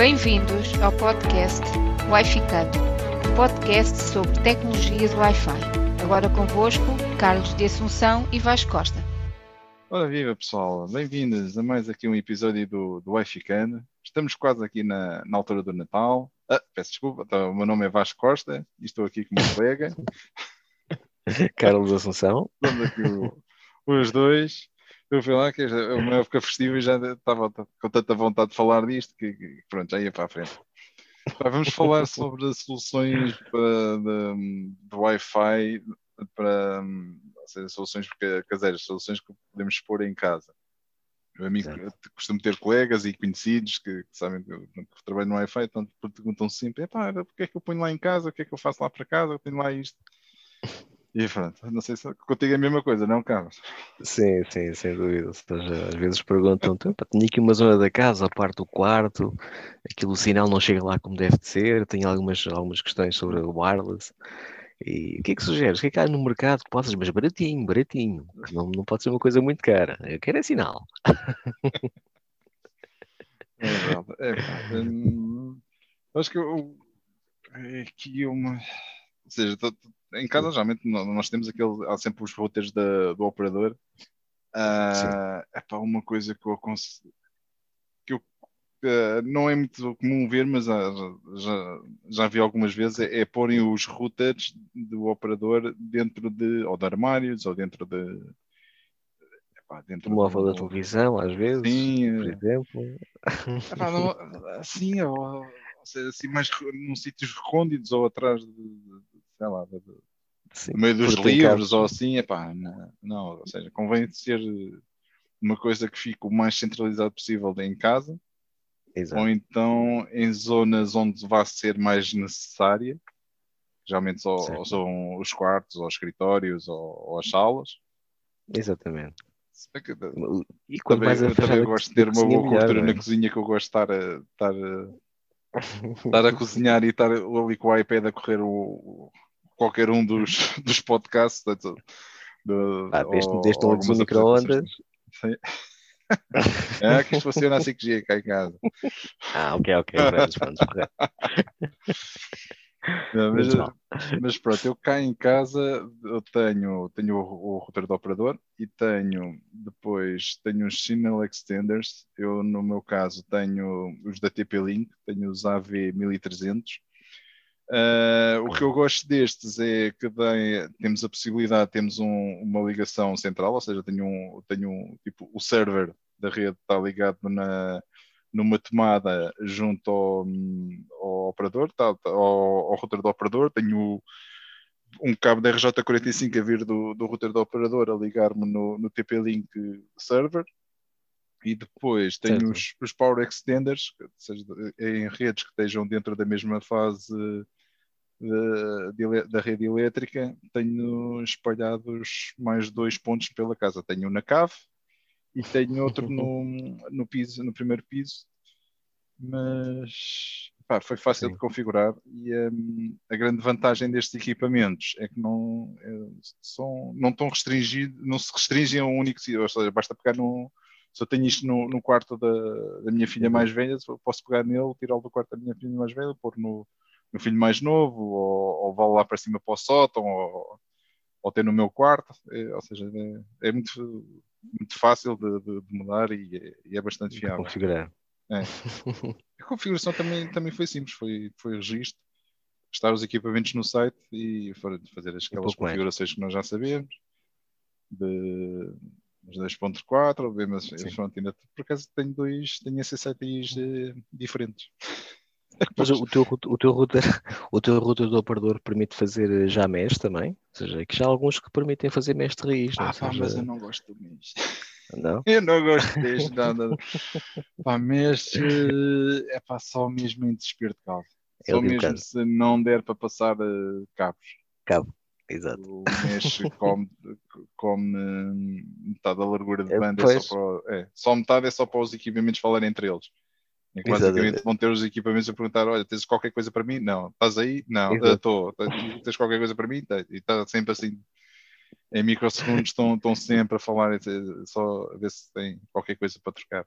Bem-vindos ao podcast Wi-Ficando, um podcast sobre tecnologias Wi-Fi. Agora convosco, Carlos de Assunção e Vasco Costa. Ora viva pessoal, bem-vindos a mais aqui um episódio do, do Wi-Ficando. Estamos quase aqui na, na altura do Natal. Ah, peço desculpa, então, o meu nome é Vasco Costa e estou aqui com o meu colega. Carlos Assunção. Estamos aqui o, os dois. Eu fui lá que é uma época festiva e já estava com tanta vontade de falar disto que, que pronto, já ia para a frente. Vamos falar sobre soluções para, de, de Wi-Fi para seja, soluções caseiras, soluções que podemos pôr em casa. Eu, amigo, costumo ter colegas e conhecidos que, que sabem que eu, que trabalho no Wi-Fi, então perguntam sempre: pá, porque é que eu ponho lá em casa? O que é que eu faço lá para casa? Eu tenho lá isto. E pronto, não sei se contigo é a mesma coisa, não, Carlos? Sim, sim, sem dúvida. Seja, às vezes perguntam, tenho aqui uma zona da casa, a parte do quarto, aquilo o sinal não chega lá como deve de ser, tenho algumas, algumas questões sobre o wireless. E o que é que sugeres? O que é que há no mercado que possas, mas baratinho, baratinho. Não, não pode ser uma coisa muito cara. Eu quero é sinal. É verdade. É, hum, acho que eu, é aqui uma. Ou seja, tô, em casa geralmente nós temos aquele. Há sempre os routers da, do operador. Uh, é para uma coisa que eu aconselho. Que eu, uh, não é muito comum ver, mas já, já, já vi algumas vezes, é, é porem os routers do operador dentro de. ou de armários, ou dentro de dentro do móvel da televisão, às vezes, sim, por exemplo. Epá, não, assim, ou, ou seja, assim, mais num sítios recônditos ou atrás de sei lá, sim, no meio dos livros ou assim, epá, não, não, ou seja, convém ser uma coisa que fique o mais centralizado possível em casa, Exato. ou então em zonas onde vai ser mais necessária, geralmente ou, ou são os quartos, ou os escritórios, ou, ou as salas. Exatamente. E quando mais eu também gosto de ter uma boa cultura na é? cozinha que eu gosto de estar a, estar a, estar a cozinhar e estar ali com o iPad a correr o, qualquer um dos, dos podcasts. Ah, deste, deste um de micro-ondas. É que isto funciona a 5G cá em casa. Ah, ok, ok. Vamos, vamos, não, mas, mas, pronto, eu cá em casa eu tenho, tenho o, o router do operador e tenho depois tenho os Signal Extenders. Eu no meu caso tenho os da TP-Link, tenho os AV1300. Uh, o que eu gosto destes é que tem, temos a possibilidade, temos um, uma ligação central, ou seja, tenho um, tenho um tipo o server da rede está ligado na, numa tomada junto ao, ao operador, tá, tá, ao, ao, router do operador, tenho um cabo da RJ45 a vir do, do router do operador a ligar-me no, no TP-Link server. E depois tenho os, os, Power Extenders, seja, em redes que estejam dentro da mesma fase de, de, da rede elétrica, tenho espalhados mais dois pontos pela casa. Tenho um na cave e tenho outro no, no piso, no primeiro piso, mas pá, foi fácil Sim. de configurar e um, a grande vantagem destes equipamentos é que não é, são, não estão restringidos, não se restringem a um único sítio, ou seja, basta pegar no se eu tenho isto no, no quarto da, da, minha filha uhum. mais velha, posso pegar nele, tirá-lo do quarto da minha filha mais velha, pôr no, no filho mais novo, ou, ou vá lá para cima para o sótão, ou, ou ter no meu quarto, é, ou seja, é, é muito muito fácil de, de, de mudar e, é, e, é bastante fiável. Configurar. É. A configuração também, também foi simples, foi, foi registro, estar os equipamentos no site e fazer aquelas um configurações mais. que nós já sabemos, de 2.4, bem, mas pronto, ainda, por acaso tenho dois, tenho SSIDs eh, diferentes. Mas o teu, o, teu router, o teu router do operador permite fazer eh, já mesh também? Ou seja, que já há alguns que permitem fazer mesh de raiz. Ah, pá, mas eu não gosto do mesh. Não? Eu não gosto deste, nada. pá, mesh é pá, só mesmo em desespero de cabo. É só mesmo se não der para passar uh, cabos. Cabo, exato. O mesh come, come metade da largura de é, banda, é, é, só para, é, só metade é só para os equipamentos falarem entre eles. Que basicamente vão ter os equipamentos a perguntar: olha, tens qualquer coisa para mim? Não. Estás aí? Não. Estou. Tens qualquer coisa para mim? E está sempre assim. Em microsegundos estão, estão sempre a falar, só a ver se tem qualquer coisa para trocar.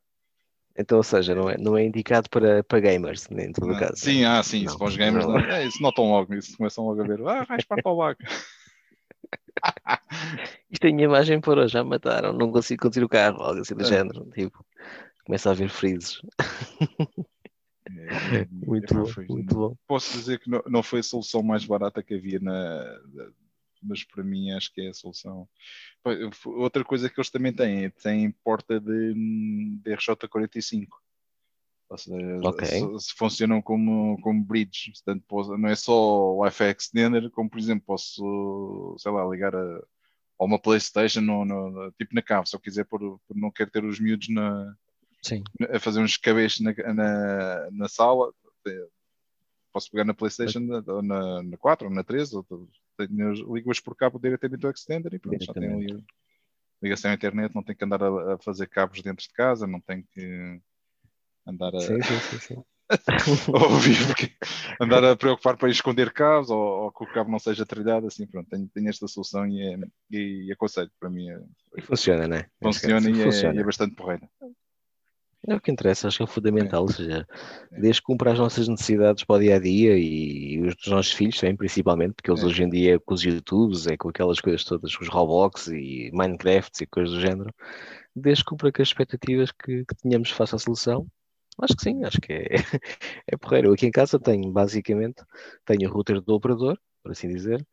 Então, ou seja, não é, não é indicado para, para gamers, em todo o caso. Sim, ah, sim, não, para os gamers não, não, é, isso notam logo, isso começam logo a ver, ah, vais para o vaca. Isto é a minha imagem para já mataram, não consigo conduzir o carro, algo assim do é. género, tipo, começa a haver frisos. É, é, muito, bom, muito bom. Posso dizer que não, não foi a solução mais barata que havia na, mas para mim acho que é a solução. Outra coisa que eles também têm, têm porta de, de RJ45. Ou seja, okay. se, funcionam como, como bridge, portanto, não é só Wi-Fi Extender, como por exemplo, posso, sei lá, ligar a, a uma PlayStation, no, no, tipo na cave, se eu quiser, por, por não quero ter os miúdos na, Sim. a fazer uns cabeixos na, na, na sala, posso pegar na PlayStation ou na, na 4 ou na 3, ou, ligo-as por cabo diretamente do Extender e pronto, já tenho ali ligação à internet, não tem que andar a, a, fazer cabos dentro de casa, não tem que andar a. Sim, sim, sim. ouvir, andar a preocupar para esconder cabos ou, ou, que o cabo não seja trilhado, assim, pronto, tenho, tenho esta solução e, é, e, e aconselho, para mim. É, e funciona, né? Funciona e, funciona. É, e é bastante porreira. É o que interessa, acho que é fundamental, ou seja, desde que cumpra as nossas necessidades para o dia a dia e, os dos nossos filhos também, principalmente, porque eles é. hoje em dia é com os YouTubes, é com aquelas coisas todas, com os Roblox e Minecrafts e coisas do género, desde que cumpra com as expectativas que, que tínhamos face à solução, acho que sim, acho que é, é porreiro. Eu aqui em casa tenho, basicamente, tenho o router do operador, por assim dizer,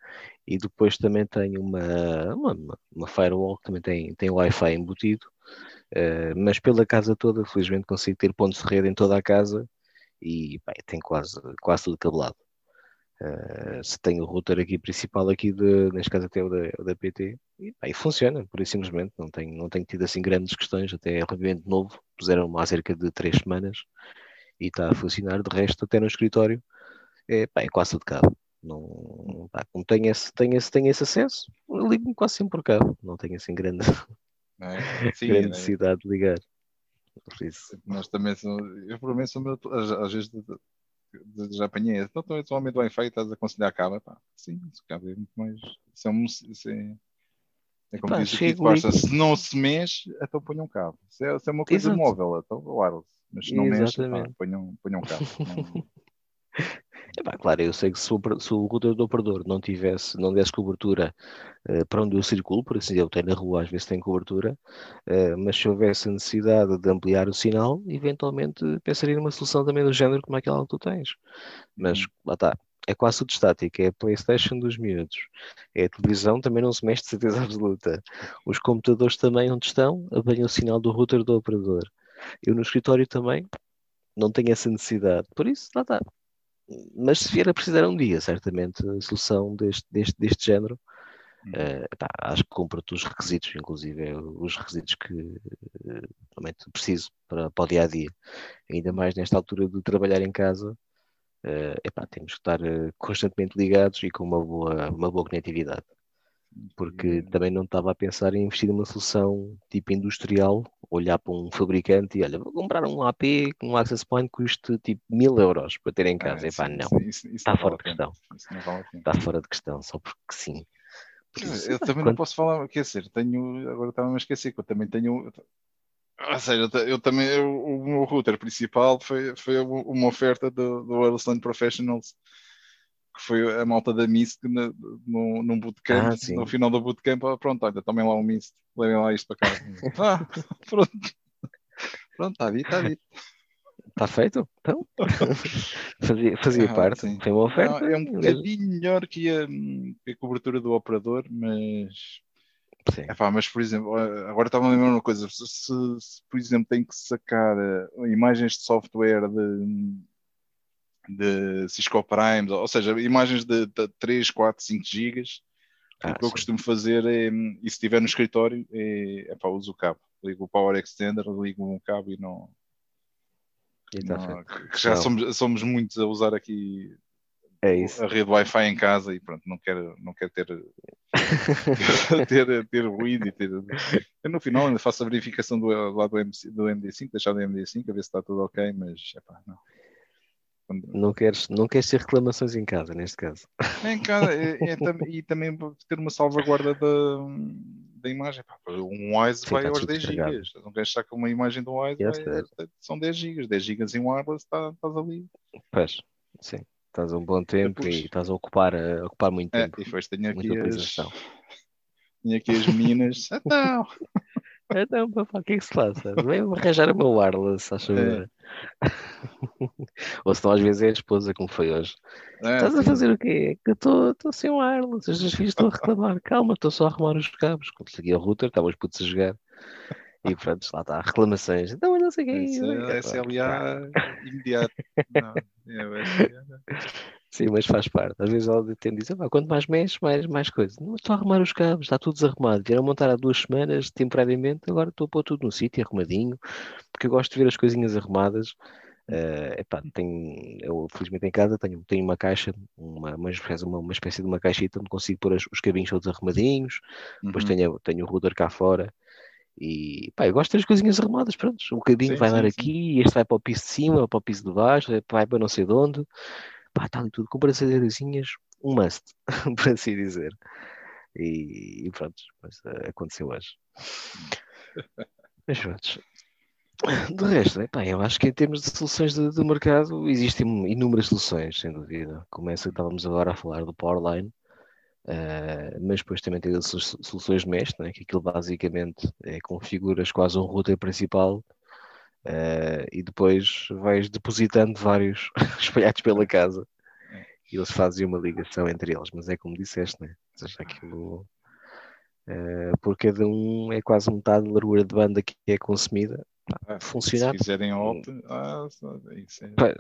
e depois também tenho uma, uma, uma firewall que também tem, tem Wi-Fi embutido, uh, mas pela casa toda, felizmente consigo ter pontos de rede em toda a casa e bem, tem quase, quase tudo cabelado. Uh, se tenho o router aqui principal aqui de, neste caso até o da, o da PT e, bem, funciona, por isso simplesmente não tenho, não tenho tido assim grandes questões, até é relativamente novo, puseram há cerca de três semanas e está a funcionar, de resto até no escritório é, bem, é quase tudo cabo. Não, pá, como tenho esse, tenho, esse, tenho esse acesso, ligo-me quase sempre por cabo. Não tenho assim grande, é? Sim, grande é. necessidade de ligar. Por isso. Nós também somos, eu provavelmente sou meu, às, às vezes de, de, de, já apanhei. Então, atualmente o Wi-Fi estás a aconselhar cabo. Pá, sim, isso cabe é muito mais. Isso é, um, isso é, é como Pá, disse aqui, Costa, se não se mexe, então ponham um cabo. Se é, se é uma coisa Exato. móvel, então wireless. Mas se não Exatamente. mexe, ponham, ponham um cabo. não... Epá, claro, eu sei que se o, se o router do operador não tivesse, não desse cobertura uh, para onde eu circulo, por assim eu tenho na rua, às vezes tem cobertura, uh, mas se houvesse a necessidade de ampliar o sinal, eventualmente pensaria numa solução também do género como aquela que tu tens. Mas uhum. lá está, é quase tudo estático, é a Playstation dos miúdos, é a televisão, também não se mexe de certeza absoluta. Os computadores também onde estão, apanham o sinal do router do operador. Eu no escritório também não tenho essa necessidade, por isso lá está mas se vier a precisar um dia, certamente, a solução deste, deste, deste género, uh, acho que compra-te os requisitos, inclusive os requisitos que uh, realmente preciso para, para o dia a dia. Ainda mais nesta altura de trabalhar em casa, uh, epá, temos que estar constantemente ligados e com uma boa, uma boa conectividade porque também não estava a pensar em investir numa solução tipo industrial, olhar para um fabricante e olha, vou comprar um AP com um access point que custe tipo mil euros para ter em ah, casa. Ah, Epá, não, isso, isso está não fora de questão. Vale está fora de questão, só porque sim. Por isso, eu também quando... não posso falar, quer dizer, tenho, agora estava a esquecer que eu também tenho, ou seja, eu também, eu, o meu router principal foi, foi uma oferta do, do Aerosland Professionals que foi a malta da Mist no, no, num bootcamp, ah, no final do bootcamp, pronto, olha, tomem lá um Mist, levem lá isto para casa. ah, pronto, pronto, está dito, está dito. Está feito? Então, fazia, fazia ah, parte, sim. foi uma oferta. Não, é um bocadinho melhor que a, que a cobertura do operador, mas Sim. Epá, mas, por exemplo, agora estava a lembrar uma coisa: se, se, por exemplo, tem que sacar uh, imagens de software de, de Cisco Prime, ou seja, imagens de, de 3, 4, 5 gigas. Ah, o que sim. eu costumo fazer é, e se estiver no escritório, é, é pá, uso o cabo. Ligo o Power Extender, ligo um cabo e não. E tá não que já somos, somos muitos a usar aqui é isso. a rede Wi-Fi em casa e pronto, não quero, não quero ter, ter, ter ruído e ter. Eu no final ainda faço a verificação do, lá do, MC, do MD5, deixar do MD5, a ver se está tudo ok, mas epá, não. Não queres, não queres ter reclamações em casa, neste caso. Em casa, é, é, e também ter uma salvaguarda de, da imagem. Um Wise Sim, vai tá aos tudo 10 descarregado. GB. Não queres estar com uma imagem do Wise, Yes, vai- são 10 GB. 10 GB em wireless, tá- estás ali. Pois, sim. Estás um bom tempo Depois- e estás a ocupar, a ocupar muito É, tempo. e depois tenho aqui as, tenho aqui as meninas. Então, Então, papá, o que é que se passa? Vem arranjar o meu wireless, acho É. Ou senão às vezes é a esposa, como foi hoje. é, Estás a sim. fazer o quê? Que eu estou sem wireless, os filhos estão a reclamar. Calma, estou só a arrumar os cabos. Quando cheguei ao router, estavam os putos a jogar. E pronto, lá está, reclamações. Então, mas não sei o que é isso. é SLA imediato. Não, é o SLA. Sim, mas faz parte. Às vezes ela tem de dizer, "Pá, quanto mais mexe, mais, mais coisa. Não, estou a arrumar os cabos, está tudo desarrumado. Vieram montar há duas semanas, temporariamente, agora estou a pôr tudo no sítio, arrumadinho, porque eu gosto de ver as coisinhas arrumadas. Eh, epá, tenho, eu felizmente em casa tenho, tenho uma caixa, uma, uma, espécie, uma, espécie de uma caixita onde consigo pôr as- os cabinhos todos arrumadinhos, depois Uhum. tenho, tenho o router cá fora. E pá, eu gosto das coisinhas arrumadas, pronto. O cabinho Sim, vai dar sim, aqui, este vai para o piso de cima, para o piso de baixo, vai para não sei de onde. Pá, ali tudo com braçadeiras, um must, por assim dizer. E, e pronto, mas eh, aconteceu hoje. Mas pronto. De resto, epá, eu acho que em termos de soluções de, mercado existem inúmeras soluções, sem dúvida. Começa que estávamos agora a falar do Powerline, eh, mas depois também tem as solu- soluções de mesh, né, que aquilo basicamente é configuras quase um router principal eh, e depois vais depositando vários espalhados pela casa e eles fazem uma ligação entre eles, mas é como disseste, né? Ou seja, aquilo eh, por cada um é quase metade da largura de banda que é consumida. Ah, funcionar- Se fizerem opt, ah, só- isso é-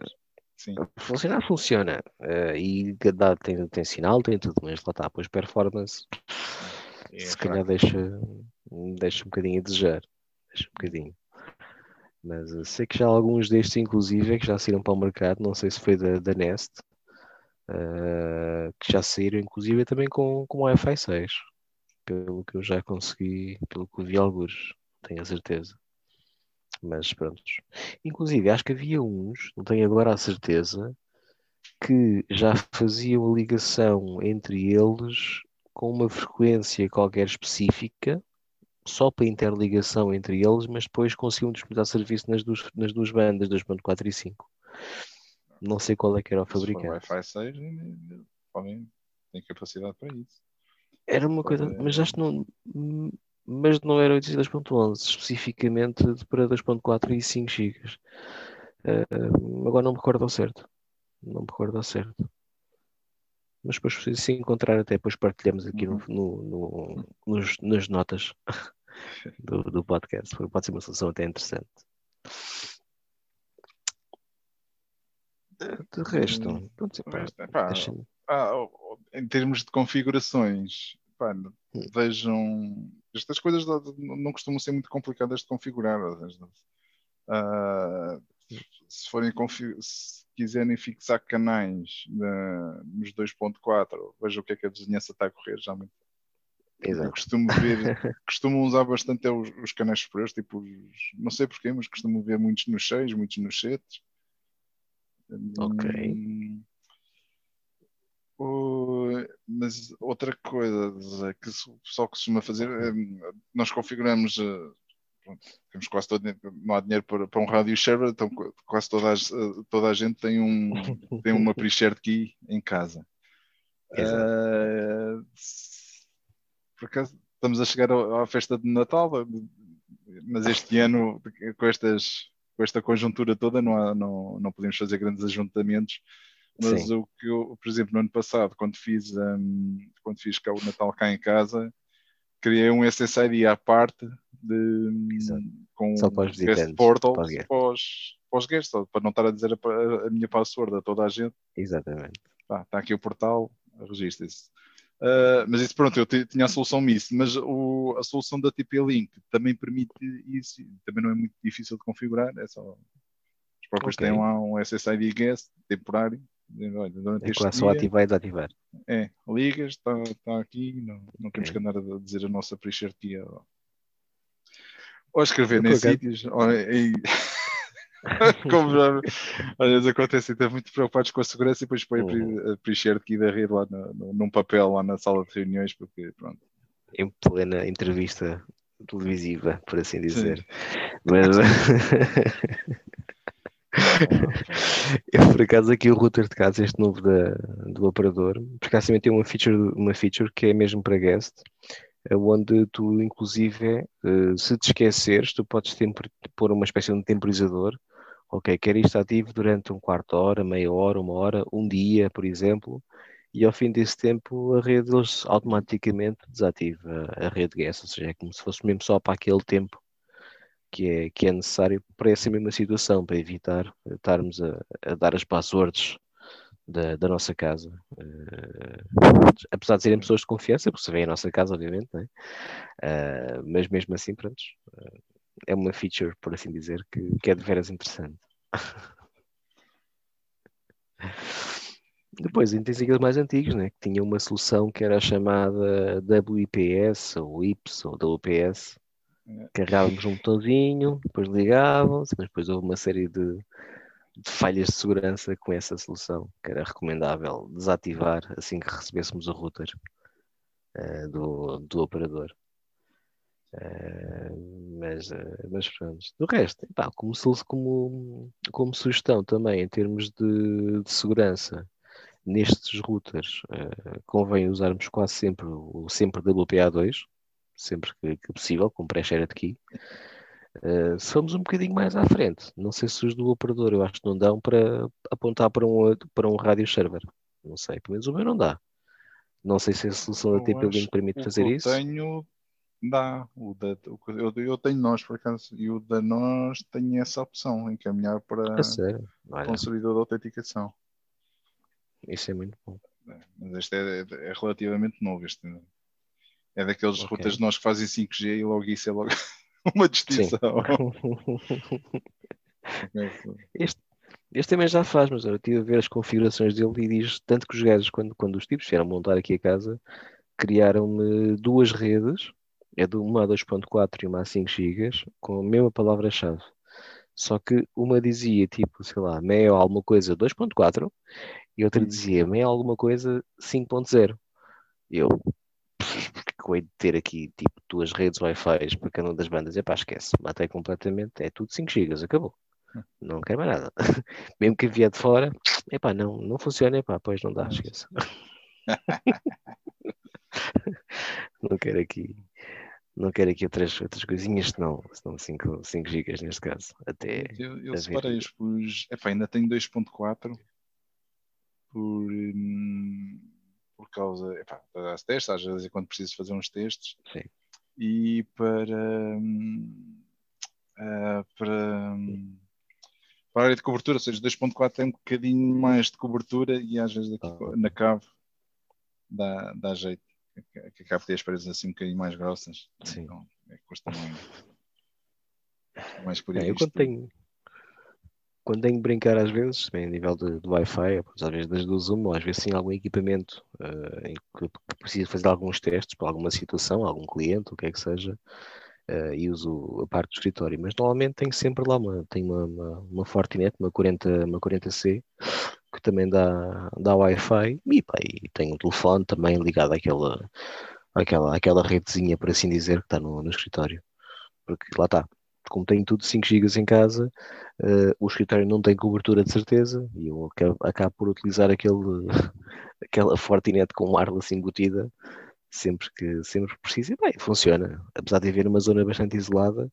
sim. Funcionar funciona eh, e dá, tem, tem sinal, tem tudo, mas lá está, pois performance É se fraco. calhar deixa, deixa um bocadinho a desejar. Deixa um bocadinho. Mas eh, sei que já alguns destes, inclusive, é que já saíram para o mercado, não sei se foi da, da Nest, eh, que já saíram, inclusive, também com, com Wi-Fi 6, pelo que eu já consegui, pelo que vi alguns, tenho a certeza. Mas pronto. Inclusive, acho que havia uns, não tenho agora a certeza, que já faziam a ligação entre eles com uma frequência qualquer específica, só para interligação entre eles, mas depois conseguiam disponibilizar serviço nas duas, nas duas bandas, 2.4 e 5. Não sei qual é que era o Se fabricante. Wi-Fi 6, eh, podem, tem capacidade para isso. Era uma coisa, mas acho que não, mas não era 82.11, especificamente para 2.4 e 5 GB. Eh, agora não me recordo ao certo. Não me recordo ao certo. Mas depois, se encontrar, até depois partilhamos aqui no, no- no- nos- nas notas do, do podcast. Pode ser uma solução até interessante. De resto, Hum, pronto, pá, pá, ah, em termos de configurações, pá, vejam. Estas coisas não- costumam ser muito complicadas de configurar. ah, se forem se quiserem fixar canais na- nos 2.4, vejam o que é que a vizinhança está a correr. Geralmente eu Exato. costumo ver, costumo usar bastante os, os canais superiores, tipo, os- não sei porquê, mas costumo ver muitos nos 6, muitos nos 7. Ok. Hum, mas outra coisa que o pessoal costuma fazer, é, nós configuramos, eh, temos quase todo, não há dinheiro para, para um rádio server, então qu- quase toda a, toda a gente tem, um, tem uma pre-shared key em casa. Se- por acaso estamos a chegar à festa de Natal, mas este ano, com, estas, com esta conjuntura toda, não, há- não, não podemos fazer grandes ajuntamentos. Mas Sim. o que eu, por exemplo, no ano passado, quando fiz, hum, quando fiz cá o Natal cá em casa, criei um SSID à parte de, Exato. com Só para os guest portal para os guests. para os, para os guests, para não estar a dizer a, a minha password a toda a gente. Exatamente. Está aqui o portal, registre-se. Uh, mas isso, pronto, eu ti- tinha a solução MIS, mas o- a solução da TP-Link também permite isso, também não é muito difícil de configurar, é só os próprios Ok. têm lá um SSID guest temporário, olha, É quase só ativar e desativar. é, ligas, está tá aqui, não, não temos Ok. que andar a dizer a nossa key ou, escrever Eu, em por acaso- sítios, ou em... Como já, às vezes acontece, estão muito preocupados com a segurança e depois põe Uhum. a pre-shared key da rede lá no, no- num papel lá na sala de reuniões, porque pronto, em plena entrevista televisiva, por assim dizer. Sim. Mas eu por acaso aqui o router de casa, este novo da, do operador, por acaso também tem uma feature, uma feature que é mesmo para guest, onde tu inclusive, eh, se te esqueceres, tu podes pôr uma espécie de temporizador, ok, quer isto ativo durante um quarto de hora, meia hora, uma hora, um dia, por exemplo, e ao fim desse tempo a rede automaticamente desativa a rede guest, ou seja, é como se fosse mesmo só para aquele tempo que é, que é necessário para essa mesma situação, para evitar estarmos a, a dar as passwords da, da nossa casa. Uh, apesar de serem pessoas de confiança, porque se vem a nossa casa, obviamente, é? uh, mas mesmo assim, pronto, uh, é uma feature, por assim dizer, que, que é de veras interessante. Depois, tens aqueles mais antigos, né? que tinha uma solução que era chamada WIPS ou IPS ou WPS. É. Carregávamos um botãozinho, depois ligávamos, mas depois houve uma série de, falhas de segurança com essa solução, que era recomendável desativar assim que recebêssemos o router uh, do, do operador. Uh, mas, uh, mas pronto. Do resto, como, como, como sugestão também em termos de, de segurança, nestes routers uh, convém usarmos quase sempre o sempre WPA2, sempre que, que possível, com pré-shared key. Uh, se formos um bocadinho mais à frente, não sei se os do operador eu acho que não dão para apontar para um, para um rádio server. Não sei, pelo menos o meu não dá. Não sei se a solução da TP-Link permite fazer eu isso. tenho, dá. O da, o, eu, eu tenho nós, por acaso, e o da nós tem essa opção, encaminhar para o servidor de autenticação. Isso é muito bom. É, mas este é, é, relativamente novo. Este é daqueles okay. rotas de nós que fazem 5G e logo isso é logo uma distinção. este, este também já faz, mas eu estive a ver as configurações dele e diz tanto que os gajos, quando, quando os tipos vieram montar aqui a casa, criaram-me duas redes, é de uma a 2.4 e uma a 5 GB, com a mesma palavra-chave. Só que uma dizia tipo, sei lá, meia ou alguma coisa 2.4 e outra hum. dizia meia alguma coisa 5.0. Eu, eu hei de ter aqui tipo duas redes Wi-Fi para cada uma das bandas? Epá, esquece, matei completamente, é tudo 5 GB, acabou. Não quero mais nada. Mesmo que vier de fora, epá, não, não funciona, epá, pois não dá, esquece. não quero aqui não quero aqui outras, outras coisinhas, senão, senão 5, 5 GB neste caso. Até eu eu separei-os, pus, ainda tenho 2.4 por, hum, por causa epá, para as testes, às vezes é quando preciso fazer uns testes Sim. e para, uh, para, um, para a área de cobertura, ou seja, 2.4 tem um bocadinho mais de cobertura e às vezes aqui ah. na cave dá, dá jeito. Que a cave tem as paredes assim um bocadinho mais grossas. Sim. Então, é, custa mais, mais por é, eu quando tenho, quando tenho que brincar às vezes, bem, a nível de, de Wi-Fi, às vezes das duas ou às vezes sim algum equipamento uh, em que, que preciso fazer alguns testes para alguma situação, algum cliente, o que é que seja, uh, e uso a parte do escritório. Mas normalmente tenho sempre lá uma, tenho uma, uma, uma Fortinet, uma 40, uma 40C, que também dá, dá Wi-Fi, e, pá, e tenho o telefone também ligado àquela, àquela, àquela redezinha, por assim dizer, que está no, no escritório. Porque lá está, como tenho tudo 5 GB em casa, uh, o escritório não tem cobertura de certeza e eu acabo, acabo por utilizar aquele, aquela Fortinet com wireless embutida sempre que sempre preciso. E bem, funciona. Apesar de haver uma zona bastante isolada,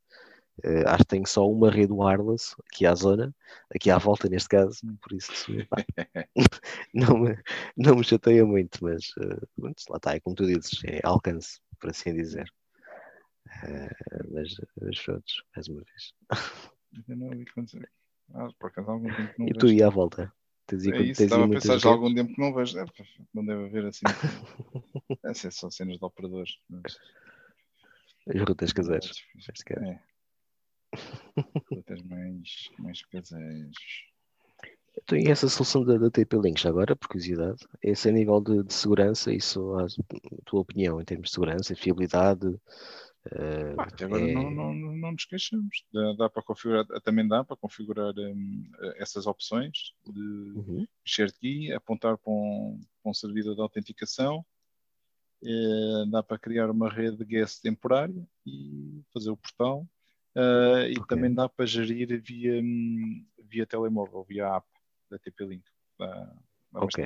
uh, acho que tenho só uma rede wireless aqui à zona, aqui à volta neste caso, por isso pá, não, me, não me chateia muito, mas uh, lá está, é como tu dizes, é alcance, por assim dizer. Uh, mas, mas pronto, mais uma vez. Eu não vi Ah, por acaso algum tempo não E tu ia à volta? Tens é isso, estava a pensar já há algum tempo que não vejo. É, não deve haver assim. Essas são cenas de operadores. Mas... As rutas caseiras. É. Rutas mais, mais caseiras. Então, e essa solução da, da TP-Links agora, por curiosidade, esse a nível de, de segurança, isso a tua opinião em termos de segurança, fiabilidade, Uh, até agora é... não, não, não nos queixamos. Dá, dá, para configurar, também dá para configurar um, essas opções de uhum. share key, apontar para um, para um servidor de autenticação É, dá para criar uma rede de guest temporária e fazer o portal. Uh, e okay. também dá para gerir via, via telemóvel, via app da TP-Link. Dá, dá ok.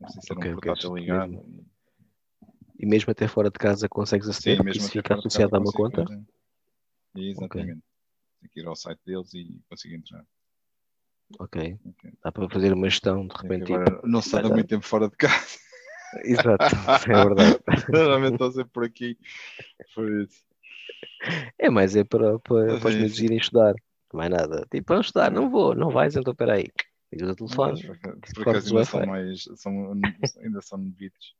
Não sei se okay, um portátil ligado. Mesmo. E mesmo até fora de casa consegues aceder, Sim, mesmo fica associado a uma conta? Fazer. Exatamente. Okay. Tem que ir ao site deles e conseguir entrar. Ok. okay. Dá para fazer uma gestão de repente. Agora, não se dá muito tempo fora de casa. Exato, é verdade. Normalmente estou sempre por aqui. Por isso. É, mas é para, para, para os meus irem estudar. Não é nada. Tipo, vamos estudar, não vou, não vais, então peraí. Ligas o telefone. Por acaso ainda são mais, são, ainda são novitos.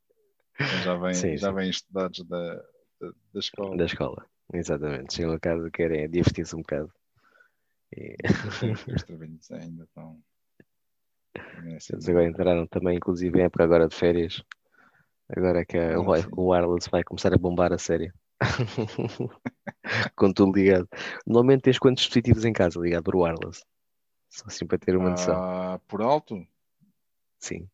Então já vêm, sim, já vêm estudados da, da, da, escola. Da escola, exatamente. Chegam a casa, querem divertir-se um bocado. E... Os trabalhos ainda estão. Eles agora entraram também, inclusive, em época agora de férias. Agora é que a, o, wireless vai começar a bombar a sério. Com tudo ligado. Normalmente tens quantos dispositivos em casa ligado por wireless? Só assim para ter uma noção. Ah, por alto? Sim.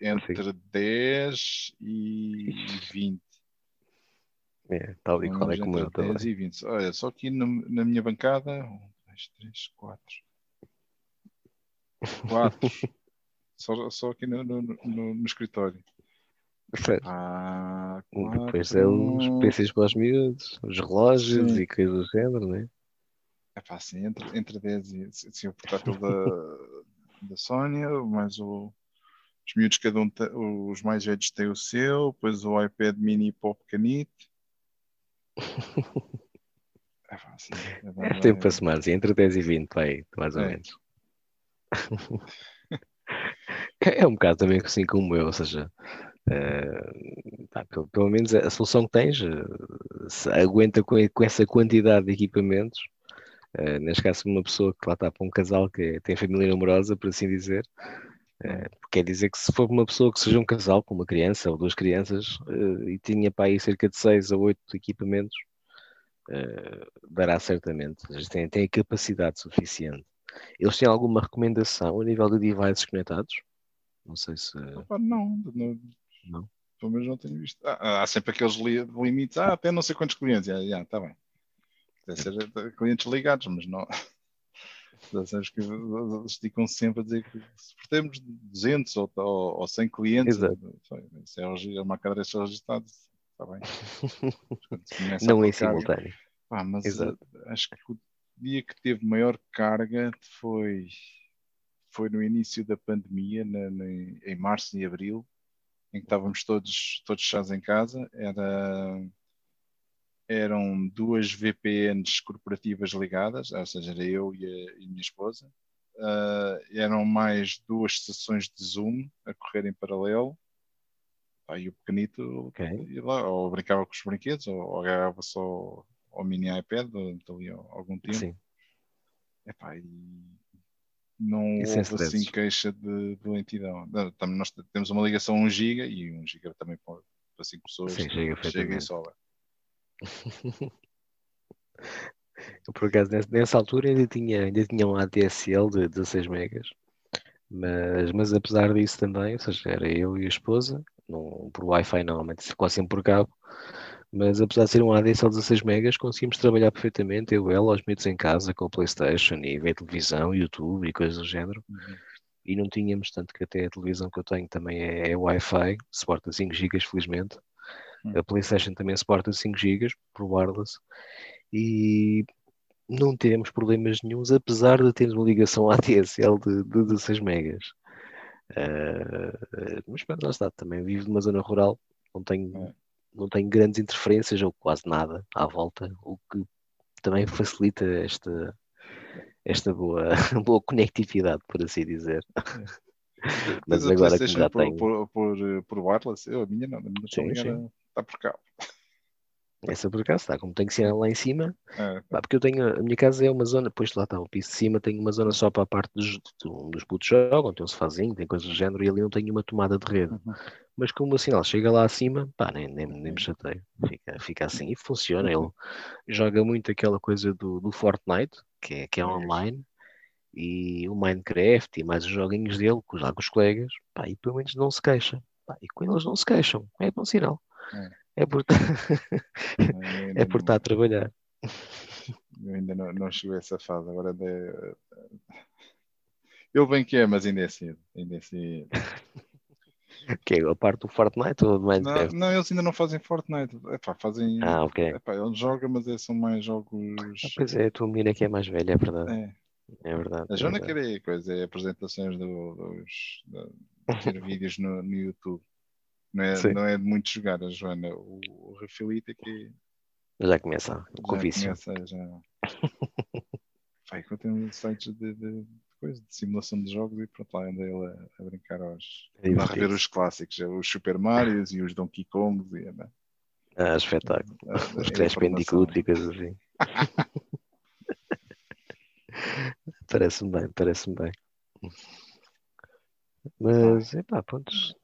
Entre Sim. 10 e 20. É, tal e qual é como eu 10 e 20. Olha, só aqui no, na minha bancada. 1, 2, 3, 4. 4. só, só aqui no, no, no, no escritório. Perfeito. Ah, Depois é os PCs para os miúdos, os relógios Sim. e coisas do género, não é? É pá, assim, entre, entre 10 e assim, o portátil da, da Sónia, mais o, os miúdos, cada um, os mais velhos têm o seu, depois o iPad mini para o pequenito. é assim, é, é tempo para somar, assim, entre 10 e 20, vai, mais ou é. menos. é um bocado também assim como eu, ou seja, Uh, pá, pelo, pelo, menos a solução que tens uh, aguenta com, com, essa quantidade de equipamentos. Uh, neste caso, uma pessoa que lá está para um casal que tem família numerosa, por assim dizer, quer dizer que se for uma pessoa que seja um casal com uma criança ou duas crianças e tinha para aí cerca de seis a oito equipamentos, dará certamente. Tem, tem a capacidade suficiente. Eles têm alguma recomendação a nível de devices conectados? Não sei se. Opa, não, não, não. Pelo menos não tenho visto. Ah, há sempre aqueles limites. Ah, até não sei quantos clientes. Já, já está bem. Deve ser eh, clientes ligados, mas não. Sabes que esticam sempre a dizer que se temos 200 ou, ou, ou 100 clientes, isso é, é uma cadeira registrada. Está bem. não é simultâneo. Ah, mas Exato. Eh, acho que o dia que teve maior carga foi, foi no início da pandemia, na, na, em março e abril, em que estávamos todos, todos fechados em casa, era, eram duas VPNs corporativas ligadas, ou seja, era eu e a, e minha esposa. Uh, eram mais duas sessões de Zoom a correr em paralelo. Aí o pequenito okay. ia lá, ou brincava com os brinquedos, ou, ou agarrava só ao mini iPad durante ali algum tempo. Sim. Epá, e não e houve assim queixa de, de lentidão. Também nós temos uma ligação 1 GB e 1 GB também para 5 pessoas Sim, chega, chega e sobra. Eu, por acaso, nessa altura ainda tinha, ainda tinha um ADSL de 16 megas, mas, mas apesar disso também, ou seja, era eu e a esposa, não, por Wi-Fi normalmente, quase sempre por cabo, mas apesar de ser um ADSL 16 megas, conseguimos trabalhar perfeitamente, eu e ela, aos miúdos em casa, com o Playstation e ver televisão, YouTube e coisas do género. Uhum. E não tínhamos, tanto que até a televisão que eu tenho também é, é Wi-Fi, suporta 5 GB, felizmente. A Playstation também suporta 5 GB por wireless. E não temos problemas nenhums, apesar de termos uma ligação ADSL de, de 16 megas. Uh, mas pronto, lá está, também vivo numa zona rural, não tenho é não tem grandes interferências ou quase nada à volta, o que também facilita esta, esta boa, boa conectividade, por assim dizer. Mas, Mas agora que já por, tenho... por, por, por wireless, eu, a minha não, a minha está por cá. Essa por acaso está, como tem que ser lá em cima, é. Pá, porque eu tenho, a minha casa é uma zona, depois lá está o piso de cima, tenho uma zona só para a parte dos, dos putos jogam, tem um sofazinho, tem coisas do género, e ali não tenho uma tomada de rede. Uhum. Mas como o sinal chega lá acima, pá, nem, nem, nem me chateio, fica, fica assim e funciona. Ele joga muito aquela coisa do, do Fortnite, que é, que é online, e o Minecraft e mais os joguinhos dele, com, lá com os colegas, pá, e pelo menos não se queixa. Pá, e quando eles não se queixam, é bom sinal. É. É por, Eu ainda é por estar a trabalhar. não- Eu ainda não, não cheguei a essa fase. Agora de... Ele bem que é, mas ainda é cedo. Ainda é cedo. Que é a parte do Fortnite ou do Não, Minecraft? não, eles ainda não fazem Fortnite. Epá, fazem. Ah, ok. Epá, ele joga, mas é- são mais jogos. Ah, pois é, a tua menina que é mais velha, é verdade. É. É verdade. A é Joana verdade. queria coisa, é apresentações do, dos da- ter vídeos no, no YouTube. Não é, Sim. não é de muito jogar a Joana. O, o Rafaelito é que Já começa com já vício. começa já. Vai, que eu tenho sites de, de, coisa, de simulação de jogos e pronto lá anda ele a, a brincar aos. É a rever os clássicos, os Super Marios e os Donkey Kongs e né? Ah, espetáculo. a- a- Os Crash informação. Bandicoot e coisas assim. parece-me bem, parece-me bem. Mas, epá, pontos.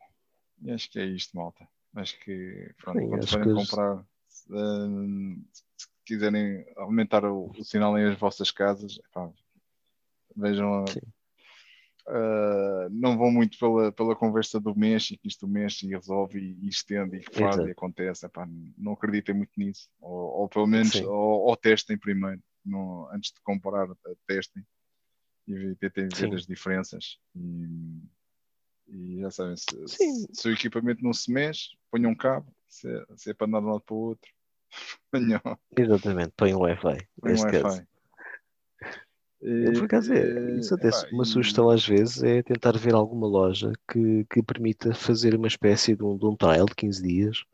E acho que é isto, malta. Acho que pronto, Sim, quando forem comprar, hum, se quiserem aumentar o, o sinal em as vossas casas, epá, vejam a- ah, não vão muito pela, pela conversa do mês e que isto mexe e resolve e, e estende e faz Exato. e acontece. Epá, não acreditem muito nisso. Ou, ou pelo menos ou, ou testem primeiro, não- antes de comprar, testem e tentem ver Sim. as diferenças. E, e já sabem, se, se- se o equipamento não se mexe, ponham um cabo, se é, se é para andar de um lado para o outro, ponham, Exatamente, põe um Wi-Fi. Neste um. Wi-Fi. Por acaso, é, isso até uma sugestão às vezes é tentar ver alguma loja que, que permita fazer uma espécie de um, de um trial de 15 dias,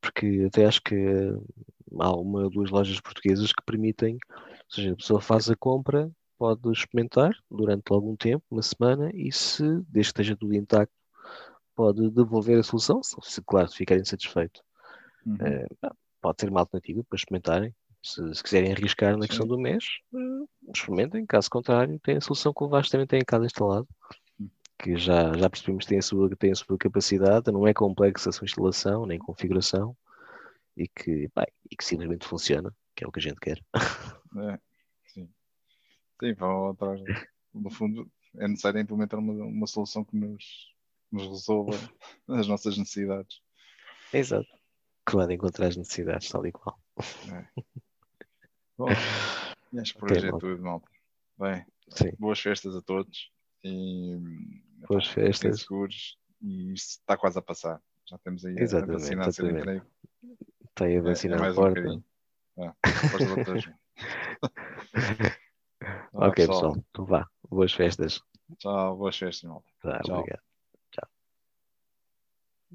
porque até acho que eh, há uma ou duas lojas portuguesas que permitem, ou seja, a pessoa faz a compra, pode experimentar durante algum tempo, uma semana, e se, desde que esteja tudo intacto, pode devolver a solução, se, claro, se ficarem satisfeitos. Uhum. Pá, pode ser uma alternativa para experimentarem. Se, se quiserem arriscar na questão Sim. do mês, eh, experimentem. Caso contrário, tem a solução que o Vasco também tem em casa instalado, Hum. que já, já percebemos que tem a, sua, tem a sua capacidade, não é complexa a sua instalação nem configuração e que, pá, e que simplesmente funciona, que é o que a gente quer. É. Sim, vão atrás. No fundo, é necessário implementar uma, uma solução que nos, nos resolva as nossas necessidades. Exato. Que de encontrar as necessidades, tal e qual. Bom, e acho que por hoje é tudo, malta. Bem, Sim. boas festas a todos e Boas festas. seguros e isto está quase a passar. Já temos aí a- a Exatamente, vacina a ser exatamente. entregue. Tem a É, vacina é à mais um porta. bocadinho. Ah, força de outras. Ok, pessoal. Então vá. Boas festas. Tchau, boas festas, malta. Tá, Tchau. obrigado.